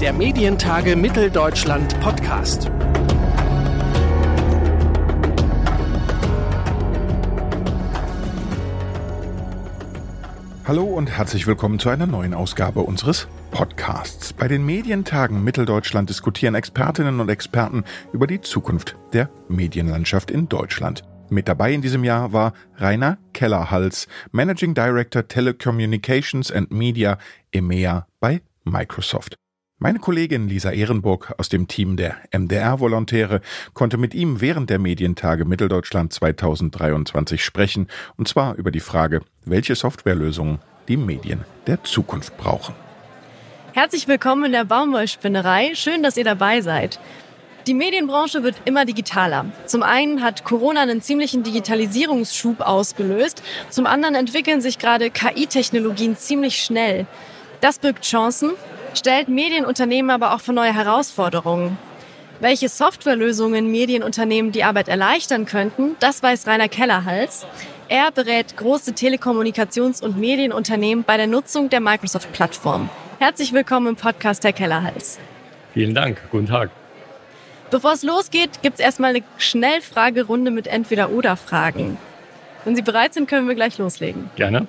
Der Medientage Mitteldeutschland Podcast. Hallo und herzlich willkommen zu einer neuen Ausgabe unseres Podcasts. Bei den Medientagen Mitteldeutschland diskutieren Expertinnen und Experten über die Zukunft der Medienlandschaft in Deutschland. Mit dabei in diesem Jahr war Rainer Kellerhals, Managing Director Telecommunications and Media EMEA bei Microsoft. Meine Kollegin Lisa Ehrenburg aus dem Team der MDR-Volontäre konnte mit ihm während der Medientage Mitteldeutschland 2023 sprechen, und zwar über die Frage, welche Softwarelösungen die Medien der Zukunft brauchen. Herzlich willkommen in der Baumwollspinnerei. Schön, dass ihr dabei seid. Die Medienbranche wird immer digitaler. Zum einen hat Corona einen ziemlichen Digitalisierungsschub ausgelöst, zum anderen entwickeln sich gerade KI-Technologien ziemlich schnell. Das birgt Chancen, stellt Medienunternehmen aber auch vor neue Herausforderungen. Welche Softwarelösungen Medienunternehmen die Arbeit erleichtern könnten, das weiß Rainer Kellerhals. Er berät große Telekommunikations- und Medienunternehmen bei der Nutzung der Microsoft-Plattform. Herzlich willkommen im Podcast, Herr Kellerhals. Vielen Dank. Guten Tag. Bevor es losgeht, gibt es erstmal eine Schnellfragerunde mit Entweder-Oder-Fragen. Wenn Sie bereit sind, können wir gleich loslegen. Gerne.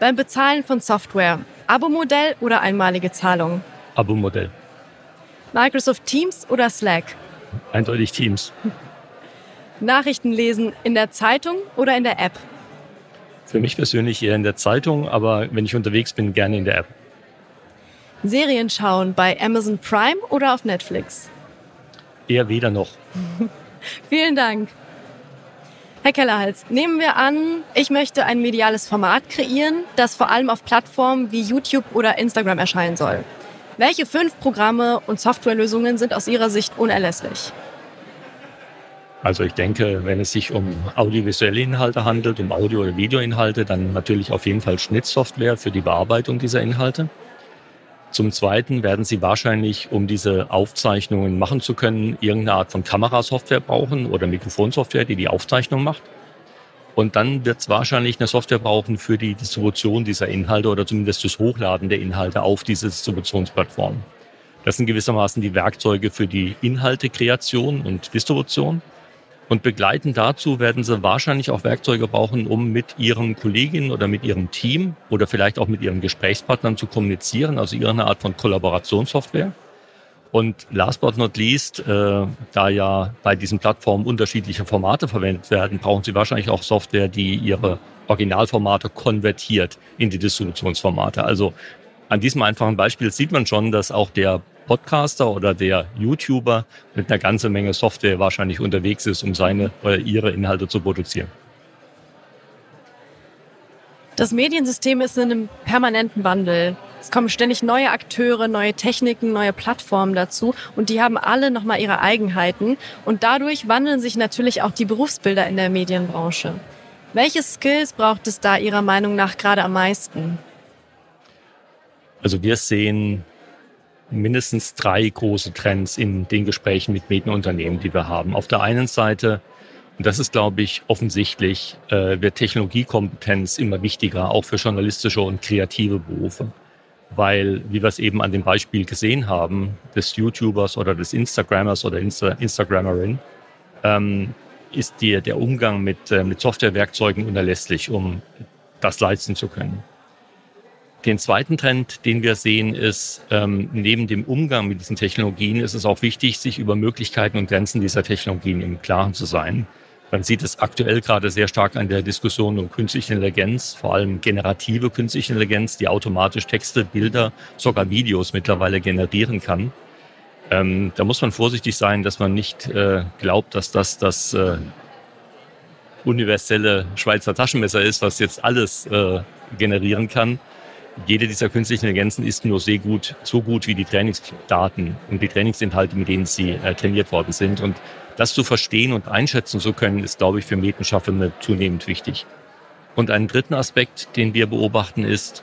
Beim Bezahlen von Software, Abo-Modell oder einmalige Zahlung? Abo-Modell. Microsoft Teams oder Slack? Eindeutig Teams. Nachrichten lesen in der Zeitung oder in der App? Für mich persönlich eher in der Zeitung, aber wenn ich unterwegs bin, gerne in der App. Serien schauen bei Amazon Prime oder auf Netflix? Eher weder noch. Vielen Dank. Herr Kellerhals, nehmen wir an, ich möchte ein mediales Format kreieren, das vor allem auf Plattformen wie YouTube oder Instagram erscheinen soll. Welche fünf Programme und Softwarelösungen sind aus Ihrer Sicht unerlässlich? Also ich denke, wenn es sich um audiovisuelle Inhalte handelt, um Audio- oder Videoinhalte, dann natürlich auf jeden Fall Schnittsoftware für die Bearbeitung dieser Inhalte. Zum Zweiten werden Sie wahrscheinlich, um diese Aufzeichnungen machen zu können, irgendeine Art von Kamerasoftware brauchen oder Mikrofonsoftware, die die Aufzeichnung macht. Und dann wird es wahrscheinlich eine Software brauchen für die Distribution dieser Inhalte oder zumindest das Hochladen der Inhalte auf diese Distributionsplattform. Das sind gewissermaßen die Werkzeuge für die Inhaltekreation und Distribution. Und begleitend dazu werden Sie wahrscheinlich auch Werkzeuge brauchen, um mit Ihren Kolleginnen oder mit Ihrem Team oder vielleicht auch mit Ihren Gesprächspartnern zu kommunizieren, also irgendeine Art von Kollaborationssoftware. Und last but not least, äh, da ja bei diesen Plattformen unterschiedliche Formate verwendet werden, brauchen Sie wahrscheinlich auch Software, die Ihre Originalformate konvertiert in die Distributionsformate. Also an diesem einfachen Beispiel sieht man schon, dass auch der Podcaster oder der YouTuber mit einer ganzen Menge Software wahrscheinlich unterwegs ist, um seine oder ihre Inhalte zu produzieren. Das Mediensystem ist in einem permanenten Wandel. Es kommen ständig neue Akteure, neue Techniken, neue Plattformen dazu und die haben alle nochmal ihre Eigenheiten und dadurch wandeln sich natürlich auch die Berufsbilder in der Medienbranche. Welche Skills braucht es da Ihrer Meinung nach gerade am meisten? Also wir sehen mindestens drei große Trends in den Gesprächen mit Medienunternehmen, die wir haben. Auf der einen Seite, und das ist, glaube ich, offensichtlich, äh, wird Technologiekompetenz immer wichtiger, auch für journalistische und kreative Berufe. Weil, wie wir es eben an dem Beispiel gesehen haben, des YouTubers oder des Instagrammers oder Insta Instagrammerin, ähm, ist die, der Umgang mit, äh, mit Softwarewerkzeugen unerlässlich, um das leisten zu können. Den zweiten Trend, den wir sehen, ist, ähm, neben dem Umgang mit diesen Technologien ist es auch wichtig, sich über Möglichkeiten und Grenzen dieser Technologien im Klaren zu sein. Man sieht es aktuell gerade sehr stark an der Diskussion um künstliche Intelligenz, vor allem generative künstliche Intelligenz, die automatisch Texte, Bilder, sogar Videos mittlerweile generieren kann. Ähm, da muss man vorsichtig sein, dass man nicht äh, glaubt, dass das das äh, universelle Schweizer Taschenmesser ist, was jetzt alles äh, generieren kann jede dieser künstlichen Intelligenzen ist nur sehr gut, so gut wie die Trainingsdaten und die Trainingsinhalte, mit denen sie äh, trainiert worden sind. Und das zu verstehen und einschätzen zu können, ist, glaube ich, für Medienschaffende zunehmend wichtig. Und einen dritten Aspekt, den wir beobachten, ist,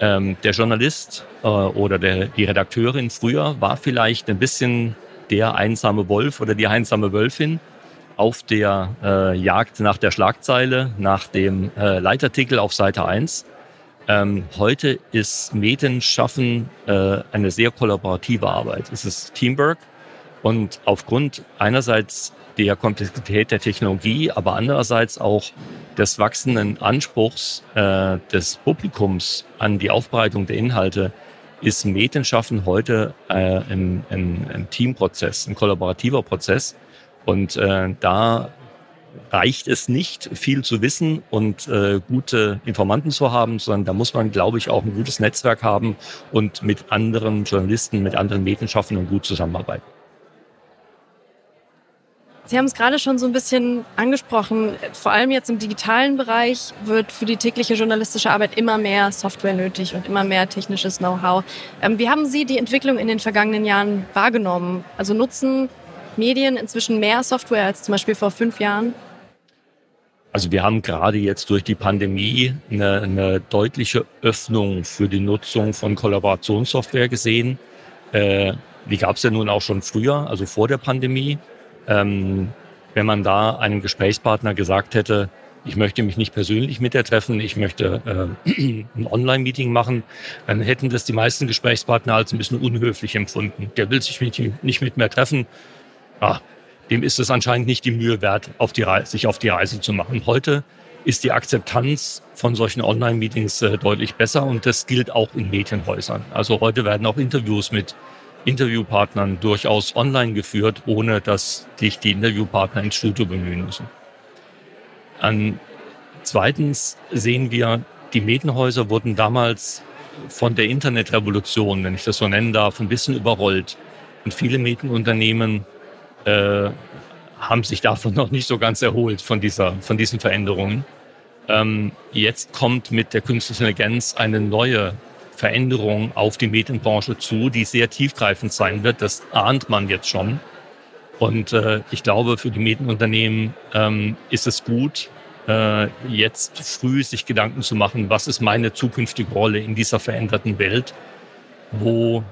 ähm, der Journalist äh, oder der, die Redakteurin früher war vielleicht ein bisschen der einsame Wolf oder die einsame Wölfin auf der äh, Jagd nach der Schlagzeile, nach dem äh, Leitartikel auf Seite 1 Ähm, heute ist Medienschaffen äh, eine sehr kollaborative Arbeit. Es ist Teamwork und aufgrund einerseits der Komplexität der Technologie, aber andererseits auch des wachsenden Anspruchs äh, des Publikums an die Aufbereitung der Inhalte ist Medienschaffen heute äh, ein, ein, ein Teamprozess, ein kollaborativer Prozess. Und äh, da reicht es nicht, viel zu wissen und äh, gute Informanten zu haben, sondern da muss man, glaube ich, auch ein gutes Netzwerk haben und mit anderen Journalisten, mit anderen Medienschaffenden gut zusammenarbeiten. Sie haben es gerade schon so ein bisschen angesprochen. Vor allem jetzt im digitalen Bereich wird für die tägliche journalistische Arbeit immer mehr Software nötig und immer mehr technisches Know-how. Ähm, wie haben Sie die Entwicklung in den vergangenen Jahren wahrgenommen? Also nutzen Medien inzwischen mehr Software als zum Beispiel vor fünf Jahren? Also wir haben gerade jetzt durch die Pandemie eine, eine deutliche Öffnung für die Nutzung von Kollaborationssoftware gesehen. Äh, die gab es ja nun auch schon früher, also vor der Pandemie. Ähm, wenn man da einem Gesprächspartner gesagt hätte, ich möchte mich nicht persönlich mit dir treffen, ich möchte äh, ein Online-Meeting machen, dann hätten das die meisten Gesprächspartner als ein bisschen unhöflich empfunden. Der will sich mit, nicht mit mir treffen. Ah, dem ist es anscheinend nicht die Mühe wert, auf die Reise, sich auf die Reise zu machen. Heute ist die Akzeptanz von solchen Online-Meetings äh, deutlich besser und das gilt auch in Medienhäusern. Also heute werden auch Interviews mit Interviewpartnern durchaus online geführt, ohne dass dich die Interviewpartner ins Studio bemühen müssen. An, zweitens sehen wir, die Medienhäuser wurden damals von der Internetrevolution, wenn ich das so nennen darf, ein bisschen überrollt. Und viele Medienunternehmen äh, haben sich davon noch nicht so ganz erholt, von, dieser, von diesen Veränderungen. Ähm, jetzt kommt mit der künstlichen Intelligenz eine neue Veränderung auf die Medienbranche zu, die sehr tiefgreifend sein wird. Das ahnt man jetzt schon. Und äh, ich glaube, für die Medienunternehmen ähm, ist es gut, äh, jetzt früh sich Gedanken zu machen, was ist meine zukünftige Rolle in dieser veränderten Welt, wo,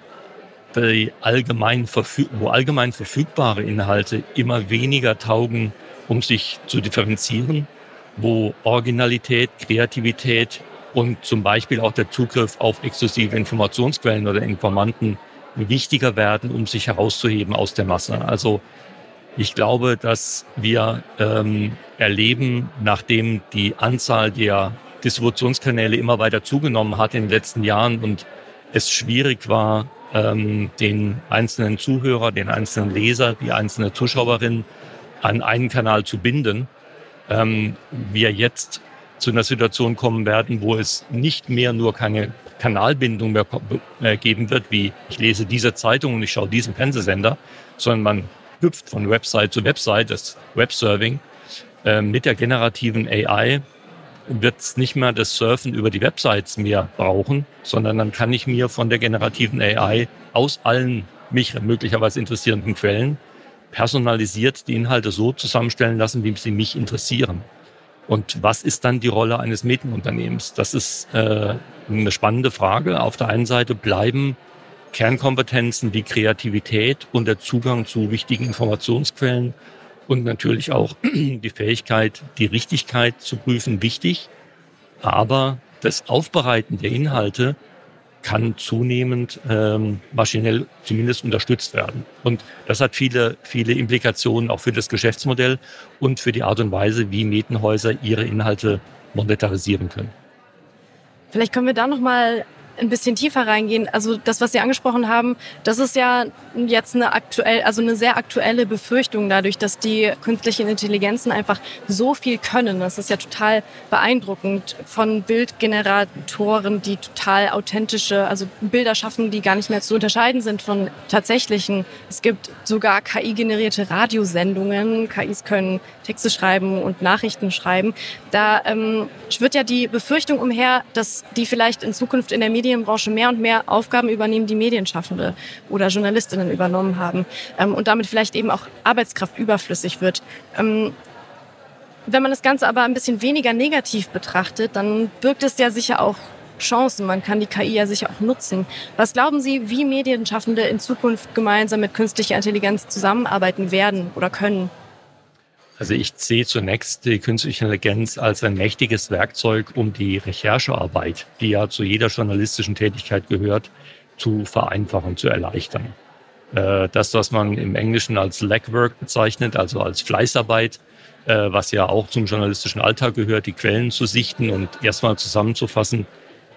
die allgemein, wo allgemein verfügbare Inhalte immer weniger taugen, um sich zu differenzieren, wo Originalität, Kreativität und zum Beispiel auch der Zugriff auf exklusive Informationsquellen oder Informanten wichtiger werden, um sich herauszuheben aus der Masse. Also ich glaube, dass wir ähm, erleben, nachdem die Anzahl der Distributionskanäle immer weiter zugenommen hat in den letzten Jahren und es schwierig war, ähm, den einzelnen Zuhörer, den einzelnen Leser, die einzelne Zuschauerin an einen Kanal zu binden, ähm, wir jetzt zu einer Situation kommen werden, wo es nicht mehr nur keine Kanalbindung mehr äh, geben wird, wie ich lese diese Zeitung und ich schaue diesen Fernsehsender, sondern man hüpft von Website zu Website, das Webserving. Ähm, mit der generativen AI wird es nicht mehr das Surfen über die Websites mehr brauchen, sondern dann kann ich mir von der generativen AI aus allen mich möglicherweise interessierenden Quellen personalisiert die Inhalte so zusammenstellen lassen, wie sie mich interessieren. Und was ist dann die Rolle eines Medienunternehmens? Das ist äh, eine spannende Frage. Auf der einen Seite bleiben Kernkompetenzen wie Kreativität und der Zugang zu wichtigen Informationsquellen und natürlich auch die Fähigkeit, die Richtigkeit zu prüfen, wichtig. Aber das Aufbereiten der Inhalte kann zunehmend ähm, maschinell zumindest unterstützt werden. Und das hat viele, viele Implikationen auch für das Geschäftsmodell und für die Art und Weise, wie Medienhäuser ihre Inhalte monetarisieren können. Vielleicht können wir da noch mal ein bisschen tiefer reingehen. Also das, was Sie angesprochen haben, das ist ja jetzt eine aktuell, also eine sehr aktuelle Befürchtung dadurch, dass die künstlichen Intelligenzen einfach so viel können. Das ist ja total beeindruckend von Bildgeneratoren, die total authentische, also Bilder schaffen, die gar nicht mehr zu unterscheiden sind von tatsächlichen. Es gibt sogar KI-generierte Radiosendungen. KIs können Texte schreiben und Nachrichten schreiben. Da ähm, schwirrt ja die Befürchtung umher, dass die vielleicht in Zukunft in der Medien Medienbranche mehr und mehr Aufgaben übernehmen, die Medienschaffende oder Journalistinnen übernommen haben ähm, und damit vielleicht eben auch Arbeitskraft überflüssig wird. Ähm, wenn man das Ganze aber ein bisschen weniger negativ betrachtet, dann birgt es ja sicher auch Chancen. Man kann die KI ja sicher auch nutzen. Was glauben Sie, wie Medienschaffende in Zukunft gemeinsam mit künstlicher Intelligenz zusammenarbeiten werden oder können? Also ich sehe zunächst die künstliche Intelligenz als ein mächtiges Werkzeug, um die Recherchearbeit, die ja zu jeder journalistischen Tätigkeit gehört, zu vereinfachen, zu erleichtern. Äh, das, was man im Englischen als Legwork bezeichnet, also als Fleißarbeit, äh, was ja auch zum journalistischen Alltag gehört, die Quellen zu sichten und erstmal zusammenzufassen,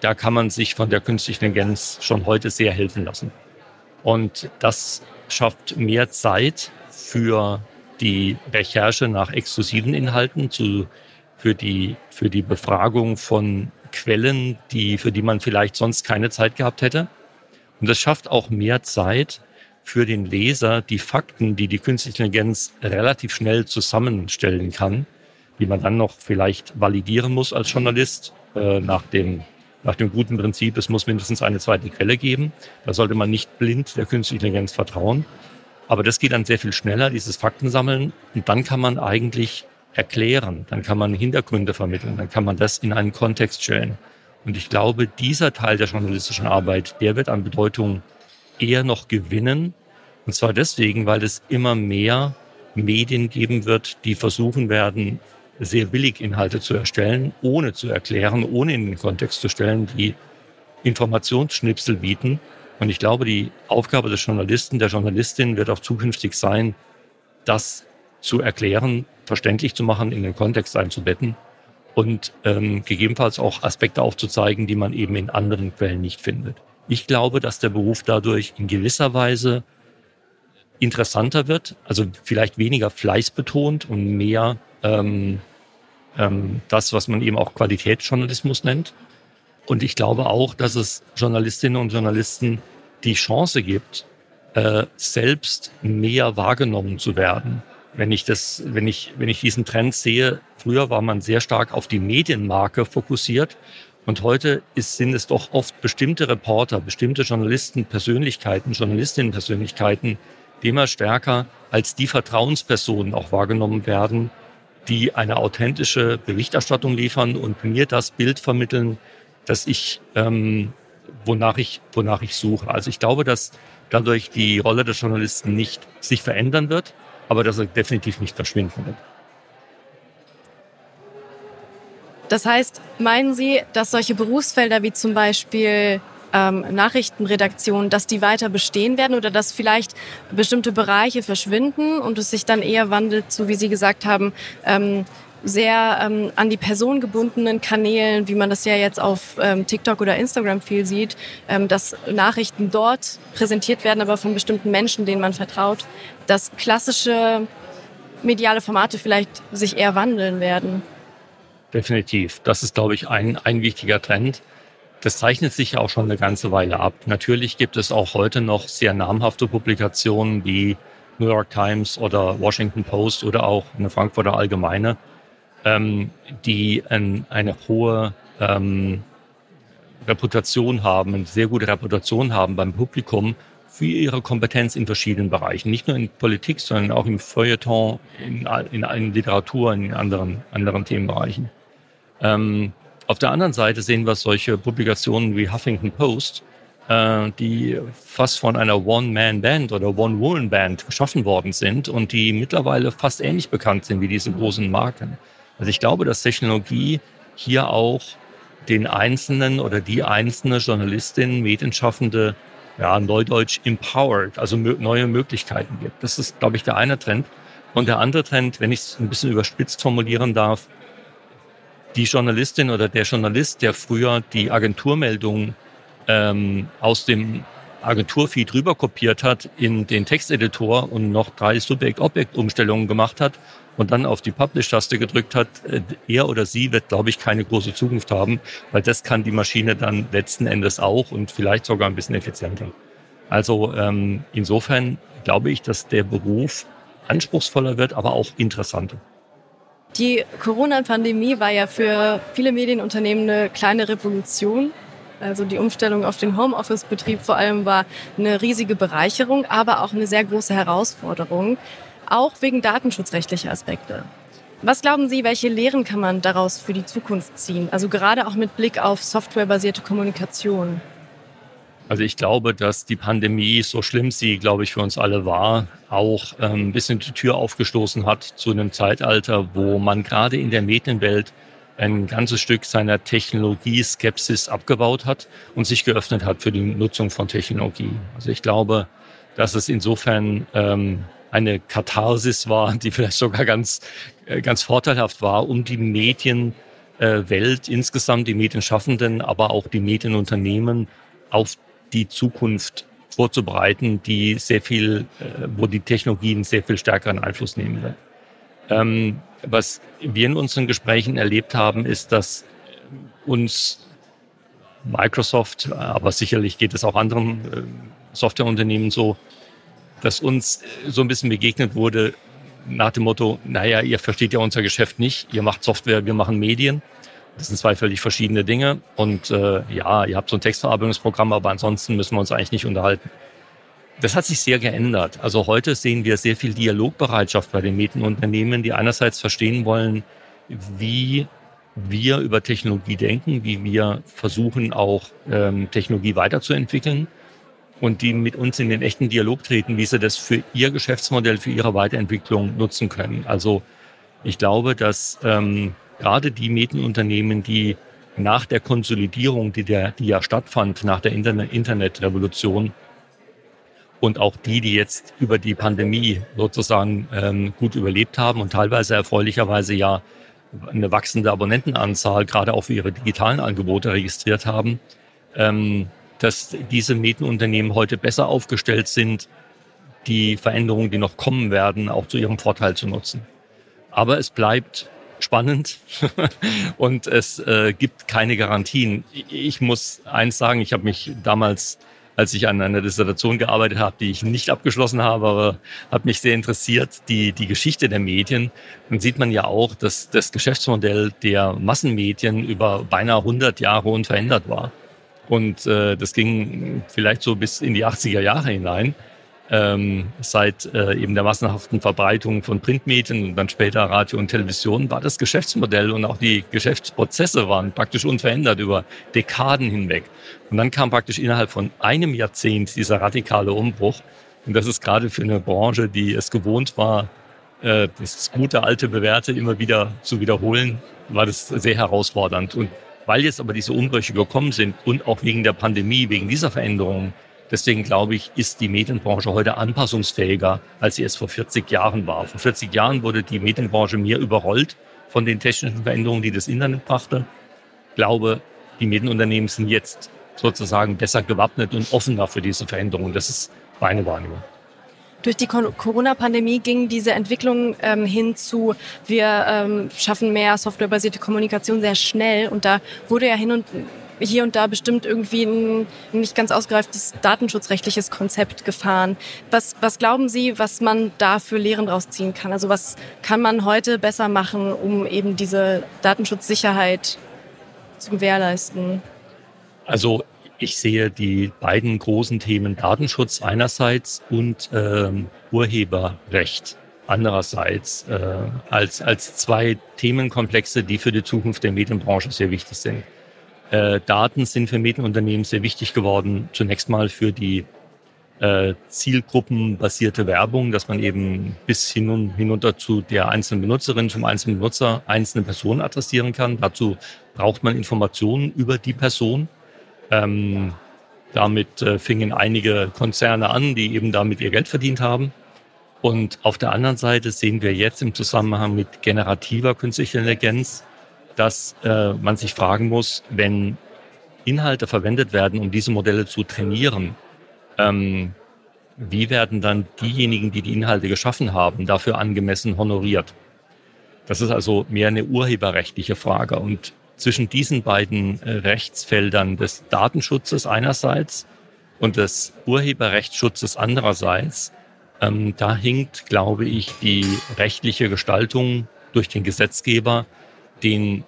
da kann man sich von der künstlichen Intelligenz schon heute sehr helfen lassen. Und das schafft mehr Zeit für die Recherche nach exklusiven Inhalten, zu, für, die, für die Befragung von Quellen, die, für die man vielleicht sonst keine Zeit gehabt hätte. Und es schafft auch mehr Zeit für den Leser, die Fakten, die die künstliche Intelligenz relativ schnell zusammenstellen kann, die man dann noch vielleicht validieren muss als Journalist äh, nach dem nach dem guten Prinzip, es muss mindestens eine zweite Quelle geben. Da sollte man nicht blind der künstlichen Intelligenz vertrauen. Aber das geht dann sehr viel schneller, dieses Faktensammeln. Und dann kann man eigentlich erklären, dann kann man Hintergründe vermitteln, dann kann man das in einen Kontext stellen. Und ich glaube, dieser Teil der journalistischen Arbeit, der wird an Bedeutung eher noch gewinnen. Und zwar deswegen, weil es immer mehr Medien geben wird, die versuchen werden, sehr billig Inhalte zu erstellen, ohne zu erklären, ohne in den Kontext zu stellen, die Informationsschnipsel bieten und ich glaube, die Aufgabe des Journalisten, der Journalistin wird auch zukünftig sein, das zu erklären, verständlich zu machen, in den Kontext einzubetten und ähm, gegebenenfalls auch Aspekte aufzuzeigen, die man eben in anderen Quellen nicht findet. Ich glaube, dass der Beruf dadurch in gewisser Weise interessanter wird, also vielleicht weniger fleißbetont und mehr ähm, ähm, das, was man eben auch Qualitätsjournalismus nennt. Und ich glaube auch, dass es Journalistinnen und Journalisten die Chance gibt, äh, selbst mehr wahrgenommen zu werden. Wenn ich das, wenn ich, wenn ich diesen Trend sehe, früher war man sehr stark auf die Medienmarke fokussiert und heute ist, sind es doch oft bestimmte Reporter, bestimmte Journalisten, Persönlichkeiten, Journalistinnen-Persönlichkeiten, die immer stärker als die Vertrauenspersonen auch wahrgenommen werden, die eine authentische Berichterstattung liefern und mir das Bild vermitteln, dass ich ähm, wonach ich, wonach ich suche. Also ich glaube, dass dadurch die Rolle des Journalisten nicht sich verändern wird, aber dass er definitiv nicht verschwinden wird. Das heißt, meinen Sie, dass solche Berufsfelder wie zum Beispiel ähm, Nachrichtenredaktion, dass die weiter bestehen werden oder dass vielleicht bestimmte Bereiche verschwinden und es sich dann eher wandelt, so wie Sie gesagt haben, ähm, sehr ähm, an die Person gebundenen Kanälen, wie man das ja jetzt auf ähm, TikTok oder Instagram viel sieht, ähm, dass Nachrichten dort präsentiert werden, aber von bestimmten Menschen, denen man vertraut, dass klassische mediale Formate vielleicht sich eher wandeln werden. Definitiv. Das ist, glaube ich, ein, ein wichtiger Trend. Das zeichnet sich ja auch schon eine ganze Weile ab. Natürlich gibt es auch heute noch sehr namhafte Publikationen wie New York Times oder Washington Post oder auch eine Frankfurter Allgemeine, ähm, die ein, eine hohe ähm, Reputation haben, eine sehr gute Reputation haben beim Publikum für ihre Kompetenz in verschiedenen Bereichen. Nicht nur in Politik, sondern auch im Feuilleton, in, in, in Literatur, in anderen, anderen Themenbereichen. Ähm, auf der anderen Seite sehen wir solche Publikationen wie Huffington Post, äh, die fast von einer One-Man-Band oder One-Woman-Band geschaffen worden sind und die mittlerweile fast ähnlich bekannt sind wie diese großen Marken. Also ich glaube, dass Technologie hier auch den einzelnen oder die einzelne Journalistin, Medienschaffende, ja, neudeutsch empowered, also neue Möglichkeiten gibt. Das ist, glaube ich, der eine Trend. Und der andere Trend, wenn ich es ein bisschen überspitzt formulieren darf, die Journalistin oder der Journalist, der früher die Agenturmeldung ähm, aus dem Agenturfeed rüber kopiert hat in den Texteditor und noch drei Subjekt-Objekt-Umstellungen gemacht hat, und dann auf die Publish-Taste gedrückt hat, äh, er oder sie wird, glaube ich, keine große Zukunft haben, weil das kann die Maschine dann letzten Endes auch und vielleicht sogar ein bisschen effizienter. Also ähm, insofern glaube ich, dass der Beruf anspruchsvoller wird, aber auch interessanter. Die Corona-Pandemie war ja für viele Medienunternehmen eine kleine Revolution. Also die Umstellung auf den Homeoffice-Betrieb vor allem war eine riesige Bereicherung, aber auch eine sehr große Herausforderung auch wegen datenschutzrechtlicher Aspekte. Was glauben Sie, welche Lehren kann man daraus für die Zukunft ziehen? Also gerade auch mit Blick auf softwarebasierte Kommunikation. Also ich glaube, dass die Pandemie, so schlimm sie, glaube ich, für uns alle war, auch ähm, ein bisschen die Tür aufgestoßen hat zu einem Zeitalter, wo man gerade in der Medienwelt ein ganzes Stück seiner Technologie-Skepsis abgebaut hat und sich geöffnet hat für die Nutzung von Technologie. Also ich glaube, dass es insofern ähm, eine Katharsis war, die vielleicht sogar ganz, äh, ganz vorteilhaft war, um die Medienwelt äh, insgesamt, die Medienschaffenden, aber auch die Medienunternehmen auf die Zukunft vorzubereiten, die sehr viel, äh, wo die Technologien sehr viel stärkeren Einfluss nehmen wird. Ähm, was wir in unseren Gesprächen erlebt haben, ist, dass uns Microsoft, aber sicherlich geht es auch anderen äh, Softwareunternehmen so, dass uns so ein bisschen begegnet wurde nach dem Motto, naja, ihr versteht ja unser Geschäft nicht, ihr macht Software, wir machen Medien. Das sind zwei völlig verschiedene Dinge. Und äh, ja, ihr habt so ein Textverarbeitungsprogramm, aber ansonsten müssen wir uns eigentlich nicht unterhalten. Das hat sich sehr geändert. Also heute sehen wir sehr viel Dialogbereitschaft bei den Medienunternehmen, die einerseits verstehen wollen, wie wir über Technologie denken, wie wir versuchen auch ähm, Technologie weiterzuentwickeln und die mit uns in den echten Dialog treten, wie sie das für ihr Geschäftsmodell, für ihre Weiterentwicklung nutzen können. Also ich glaube, dass ähm, gerade die Medienunternehmen, die nach der Konsolidierung, die, der, die ja stattfand, nach der Internet Internetrevolution, und auch die, die jetzt über die Pandemie sozusagen ähm, gut überlebt haben und teilweise erfreulicherweise ja eine wachsende Abonnentenanzahl gerade auch für ihre digitalen Angebote registriert haben, ähm, dass diese Medienunternehmen heute besser aufgestellt sind, die Veränderungen, die noch kommen werden, auch zu ihrem Vorteil zu nutzen. Aber es bleibt spannend und es äh, gibt keine Garantien. Ich muss eins sagen, ich habe mich damals als ich an einer Dissertation gearbeitet habe, die ich nicht abgeschlossen habe, aber hat mich sehr interessiert, die, die Geschichte der Medien. Dann sieht man ja auch, dass das Geschäftsmodell der Massenmedien über beinahe 100 Jahre unverändert war. Und äh, das ging vielleicht so bis in die 80er Jahre hinein ähm, seit äh, eben der massenhaften Verbreitung von Printmedien und dann später Radio und Television war das Geschäftsmodell und auch die Geschäftsprozesse waren praktisch unverändert über Dekaden hinweg. Und dann kam praktisch innerhalb von einem Jahrzehnt dieser radikale Umbruch. Und das ist gerade für eine Branche, die es gewohnt war, äh, das gute alte Bewährte immer wieder zu wiederholen, war das sehr herausfordernd. Und weil jetzt aber diese Umbrüche gekommen sind und auch wegen der Pandemie, wegen dieser Veränderungen, Deswegen glaube ich, ist die Medienbranche heute anpassungsfähiger, als sie es vor 40 Jahren war. Vor 40 Jahren wurde die Medienbranche mehr überrollt von den technischen Veränderungen, die das Internet brachte. Ich glaube, die Medienunternehmen sind jetzt sozusagen besser gewappnet und offener für diese Veränderungen. Das ist meine Wahrnehmung. Durch die Corona-Pandemie ging diese Entwicklung ähm, hin zu, wir ähm, schaffen mehr softwarebasierte Kommunikation sehr schnell. Und da wurde ja hin und hier und da bestimmt irgendwie ein nicht ganz ausgereiftes datenschutzrechtliches Konzept gefahren. Was, was glauben Sie, was man da für Lehren rausziehen kann? Also was kann man heute besser machen, um eben diese Datenschutzsicherheit zu gewährleisten? Also ich sehe die beiden großen Themen Datenschutz einerseits und ähm, Urheberrecht andererseits äh, als, als zwei Themenkomplexe, die für die Zukunft der Medienbranche sehr wichtig sind. Äh, Daten sind für Medienunternehmen sehr wichtig geworden. Zunächst mal für die äh, zielgruppenbasierte Werbung, dass man eben bis hin und, hinunter zu der einzelnen Benutzerin, zum einzelnen Benutzer einzelne Personen adressieren kann. Dazu braucht man Informationen über die Person. Ähm, damit äh, fingen einige Konzerne an, die eben damit ihr Geld verdient haben. Und auf der anderen Seite sehen wir jetzt im Zusammenhang mit generativer künstlicher Intelligenz dass äh, man sich fragen muss, wenn Inhalte verwendet werden, um diese Modelle zu trainieren, ähm, wie werden dann diejenigen, die die Inhalte geschaffen haben, dafür angemessen honoriert? Das ist also mehr eine urheberrechtliche Frage. Und zwischen diesen beiden äh, Rechtsfeldern des Datenschutzes einerseits und des Urheberrechtsschutzes andererseits, ähm, da hinkt, glaube ich, die rechtliche Gestaltung durch den Gesetzgeber den,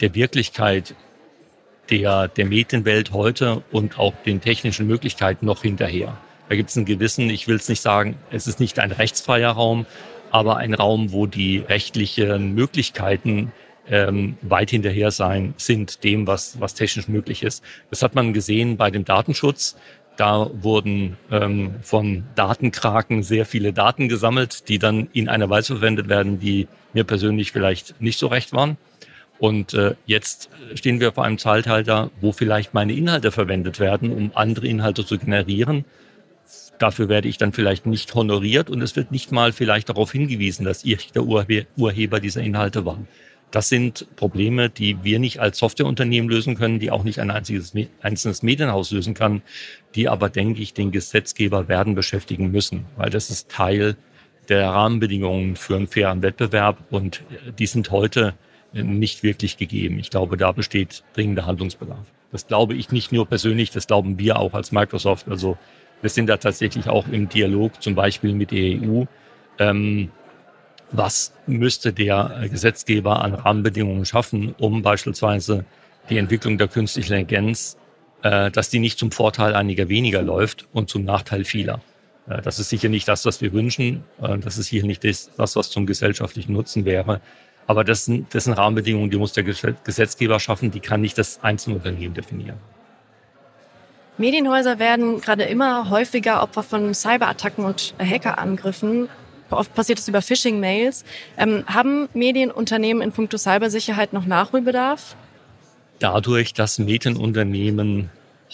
der Wirklichkeit der, der Medienwelt heute und auch den technischen Möglichkeiten noch hinterher. Da gibt es einen gewissen, ich will es nicht sagen, es ist nicht ein rechtsfreier Raum, aber ein Raum, wo die rechtlichen Möglichkeiten ähm, weit hinterher sein sind dem, was, was technisch möglich ist. Das hat man gesehen bei dem Datenschutz. Da wurden ähm, von Datenkraken sehr viele Daten gesammelt, die dann in einer Weise verwendet werden, die mir persönlich vielleicht nicht so recht waren. Und äh, jetzt stehen wir vor einem Zeitalter, wo vielleicht meine Inhalte verwendet werden, um andere Inhalte zu generieren. Dafür werde ich dann vielleicht nicht honoriert und es wird nicht mal vielleicht darauf hingewiesen, dass ich der Urheber dieser Inhalte war. Das sind Probleme, die wir nicht als Softwareunternehmen lösen können, die auch nicht ein einziges, einzelnes Medienhaus lösen kann, die aber, denke ich, den Gesetzgeber werden beschäftigen müssen, weil das ist Teil der Rahmenbedingungen für einen fairen Wettbewerb und die sind heute nicht wirklich gegeben. Ich glaube, da besteht dringender Handlungsbedarf. Das glaube ich nicht nur persönlich, das glauben wir auch als Microsoft. Also wir sind da tatsächlich auch im Dialog, zum Beispiel mit der EU. Ähm, was müsste der Gesetzgeber an Rahmenbedingungen schaffen, um beispielsweise die Entwicklung der künstlichen Intelligenz, äh, dass die nicht zum Vorteil einiger weniger läuft und zum Nachteil vieler. Äh, das ist sicher nicht das, was wir wünschen. Äh, das ist hier nicht das, was zum gesellschaftlichen Nutzen wäre. Aber das sind, das sind Rahmenbedingungen, die muss der Gesetzgeber schaffen, die kann nicht das Einzelunternehmen definieren. Medienhäuser werden gerade immer häufiger Opfer von Cyberattacken und Hackerangriffen. Oft passiert es über Phishing-Mails. Ähm, haben Medienunternehmen in puncto Cybersicherheit noch Nachholbedarf? Dadurch, dass Medienunternehmen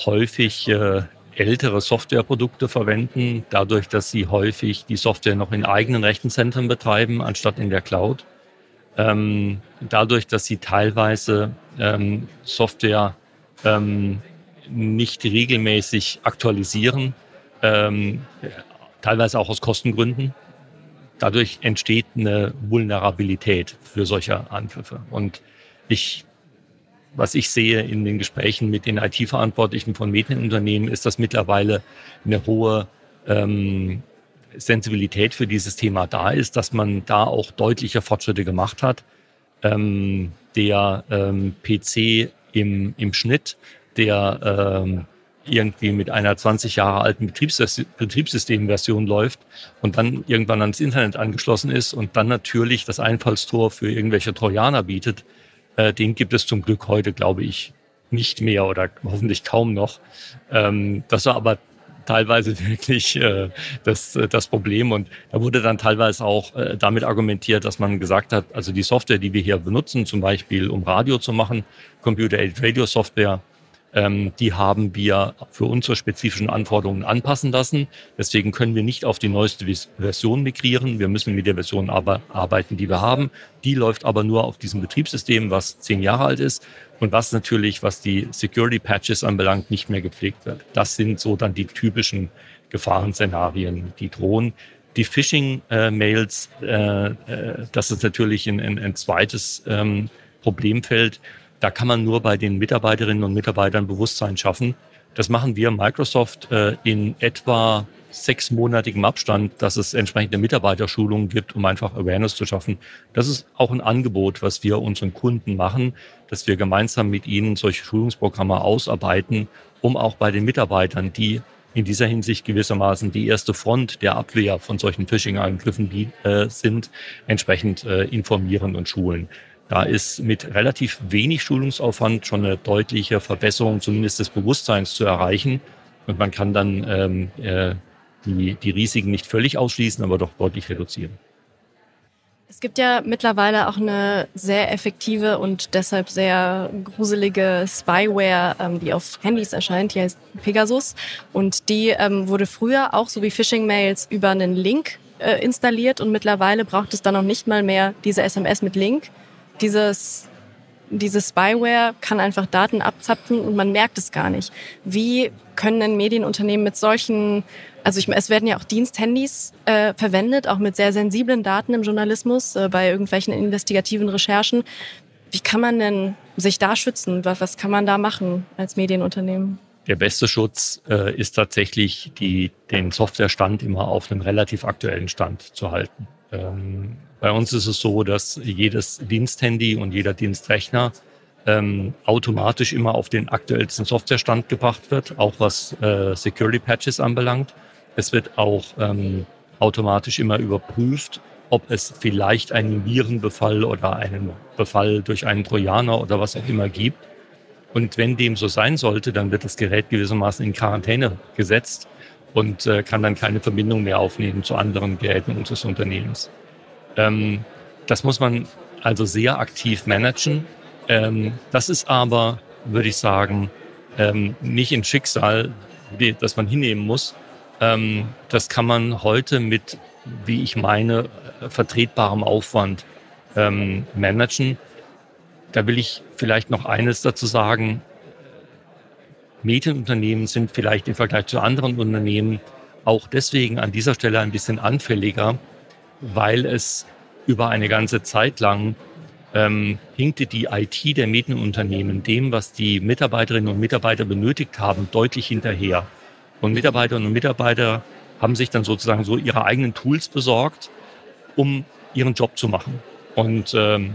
häufig äh, ältere Softwareprodukte verwenden, dadurch, dass sie häufig die Software noch in eigenen Rechenzentren betreiben, anstatt in der Cloud, ähm, dadurch, dass sie teilweise ähm, Software ähm, nicht regelmäßig aktualisieren, ähm, teilweise auch aus Kostengründen, dadurch entsteht eine Vulnerabilität für solche Angriffe. Und ich, was ich sehe in den Gesprächen mit den IT-Verantwortlichen von Medienunternehmen, ist, dass mittlerweile eine hohe ähm, Sensibilität für dieses Thema da ist, dass man da auch deutliche Fortschritte gemacht hat. Ähm, der ähm, PC im, im Schnitt, der ähm, irgendwie mit einer 20 Jahre alten Betriebssystemversion läuft und dann irgendwann ans Internet angeschlossen ist und dann natürlich das Einfallstor für irgendwelche Trojaner bietet, äh, den gibt es zum Glück heute, glaube ich, nicht mehr oder hoffentlich kaum noch. Ähm, das war aber teilweise wirklich äh, das, äh, das Problem. Und da wurde dann teilweise auch äh, damit argumentiert, dass man gesagt hat, also die Software, die wir hier benutzen, zum Beispiel um Radio zu machen, Computer-Aided Radio Software, ähm, die haben wir für unsere spezifischen Anforderungen anpassen lassen. Deswegen können wir nicht auf die neueste Version migrieren. Wir müssen mit der Version aber arbeiten, die wir haben. Die läuft aber nur auf diesem Betriebssystem, was zehn Jahre alt ist und was natürlich, was die Security Patches anbelangt, nicht mehr gepflegt wird. Das sind so dann die typischen Gefahrenszenarien, die drohen. Die Phishing-Mails, äh, äh, das ist natürlich ein, ein, ein zweites ähm, Problemfeld. Da kann man nur bei den Mitarbeiterinnen und Mitarbeitern Bewusstsein schaffen. Das machen wir Microsoft äh, in etwa sechsmonatigem Abstand, dass es entsprechende Mitarbeiterschulungen gibt, um einfach Awareness zu schaffen. Das ist auch ein Angebot, was wir unseren Kunden machen, dass wir gemeinsam mit ihnen solche Schulungsprogramme ausarbeiten, um auch bei den Mitarbeitern, die in dieser Hinsicht gewissermaßen die erste Front der Abwehr von solchen Phishing-Angriffen äh, sind, entsprechend äh, informieren und schulen. Da ist mit relativ wenig Schulungsaufwand schon eine deutliche Verbesserung zumindest des Bewusstseins zu erreichen. Und man kann dann ähm, äh, die, die Risiken nicht völlig ausschließen, aber doch deutlich reduzieren. Es gibt ja mittlerweile auch eine sehr effektive und deshalb sehr gruselige Spyware, ähm, die auf Handys erscheint, die heißt Pegasus. Und die ähm, wurde früher auch so wie Phishing-Mails über einen Link äh, installiert und mittlerweile braucht es dann auch nicht mal mehr diese SMS mit Link, dieses, diese Spyware kann einfach Daten abzapfen und man merkt es gar nicht. Wie können denn Medienunternehmen mit solchen, also ich, es werden ja auch Diensthandys äh, verwendet, auch mit sehr sensiblen Daten im Journalismus, äh, bei irgendwelchen investigativen Recherchen. Wie kann man denn sich da schützen? Was, was kann man da machen als Medienunternehmen? Der beste Schutz äh, ist tatsächlich, die, den Softwarestand immer auf einem relativ aktuellen Stand zu halten. Ähm, bei uns ist es so, dass jedes Diensthandy und jeder Dienstrechner ähm, automatisch immer auf den aktuellsten Softwarestand gebracht wird, auch was äh, Security Patches anbelangt. Es wird auch ähm, automatisch immer überprüft, ob es vielleicht einen Virenbefall oder einen Befall durch einen Trojaner oder was auch immer gibt. Und wenn dem so sein sollte, dann wird das Gerät gewissermaßen in Quarantäne gesetzt und äh, kann dann keine Verbindung mehr aufnehmen zu anderen Geräten unseres Unternehmens. Ähm, das muss man also sehr aktiv managen. Ähm, das ist aber, würde ich sagen, ähm, nicht ein Schicksal, das man hinnehmen muss. Ähm, das kann man heute mit, wie ich meine, äh, vertretbarem Aufwand ähm, managen. Da will ich vielleicht noch eines dazu sagen. Medienunternehmen sind vielleicht im Vergleich zu anderen Unternehmen auch deswegen an dieser Stelle ein bisschen anfälliger, weil es über eine ganze Zeit lang ähm, hinkte die IT der Medienunternehmen dem, was die Mitarbeiterinnen und Mitarbeiter benötigt haben, deutlich hinterher. Und Mitarbeiterinnen und Mitarbeiter haben sich dann sozusagen so ihre eigenen Tools besorgt, um ihren Job zu machen. Und ähm,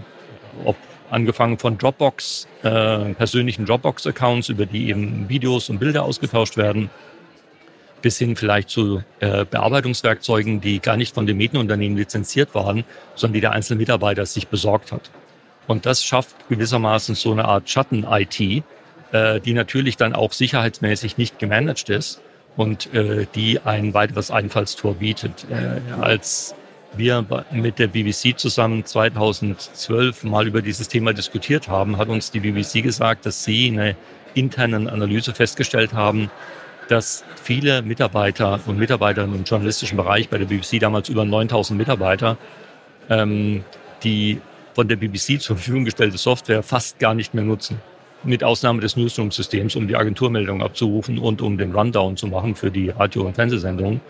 ob angefangen von Dropbox, äh, persönlichen Dropbox-Accounts, über die eben Videos und Bilder ausgetauscht werden, bis hin vielleicht zu äh, Bearbeitungswerkzeugen, die gar nicht von dem Medienunternehmen lizenziert waren, sondern die der einzelne Mitarbeiter sich besorgt hat. Und das schafft gewissermaßen so eine Art Schatten-IT, äh, die natürlich dann auch sicherheitsmäßig nicht gemanagt ist und äh, die ein weiteres Einfallstor bietet. Äh, als wir mit der BBC zusammen 2012 mal über dieses Thema diskutiert haben, hat uns die BBC gesagt, dass sie in einer internen Analyse festgestellt haben, dass viele Mitarbeiter und Mitarbeiterinnen im journalistischen Bereich bei der BBC, damals über 9000 Mitarbeiter, ähm, die von der BBC zur Verfügung gestellte Software fast gar nicht mehr nutzen. Mit Ausnahme des Newsroom-Systems, um die Agenturmeldungen abzurufen und um den Rundown zu machen für die Radio- und Fernsehsendungen.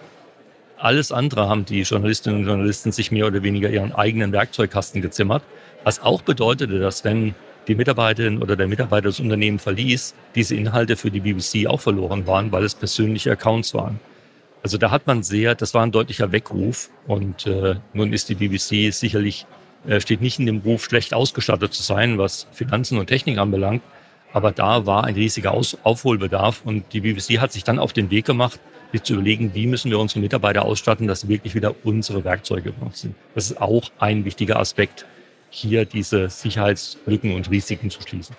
Alles andere haben die Journalistinnen und Journalisten sich mehr oder weniger ihren eigenen Werkzeugkasten gezimmert, was auch bedeutete, dass wenn die Mitarbeiterin oder der Mitarbeiter das Unternehmen verließ, diese Inhalte für die BBC auch verloren waren, weil es persönliche Accounts waren. Also da hat man sehr, das war ein deutlicher Weckruf und äh, nun ist die BBC sicherlich, äh, steht nicht in dem Ruf, schlecht ausgestattet zu sein, was Finanzen und Technik anbelangt, aber da war ein riesiger Aus Aufholbedarf und die BBC hat sich dann auf den Weg gemacht, sich zu überlegen, wie müssen wir unsere Mitarbeiter ausstatten, dass wirklich wieder unsere Werkzeuge benutzen. Das ist auch ein wichtiger Aspekt, hier diese Sicherheitslücken und Risiken zu schließen.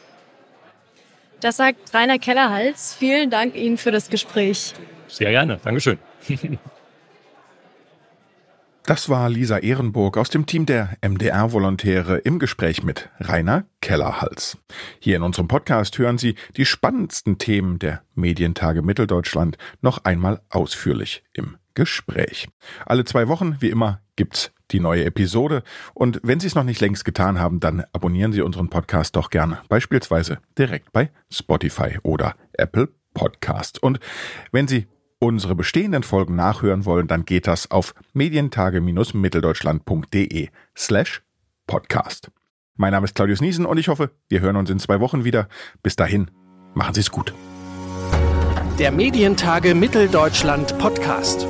Das sagt Rainer Kellerhals. Vielen Dank Ihnen für das Gespräch. Sehr gerne. Dankeschön. Das war Lisa Ehrenburg aus dem Team der MDR-Volontäre im Gespräch mit Rainer Kellerhals. Hier in unserem Podcast hören Sie die spannendsten Themen der Medientage Mitteldeutschland noch einmal ausführlich im Gespräch. Alle zwei Wochen, wie immer, gibt's die neue Episode. Und wenn Sie es noch nicht längst getan haben, dann abonnieren Sie unseren Podcast doch gerne, beispielsweise direkt bei Spotify oder Apple Podcast. Und wenn Sie unsere bestehenden Folgen nachhören wollen, dann geht das auf medientage-mitteldeutschland.de slash podcast. Mein Name ist Claudius Niesen und ich hoffe, wir hören uns in zwei Wochen wieder. Bis dahin, machen Sie es gut. Der Medientage Mitteldeutschland Podcast.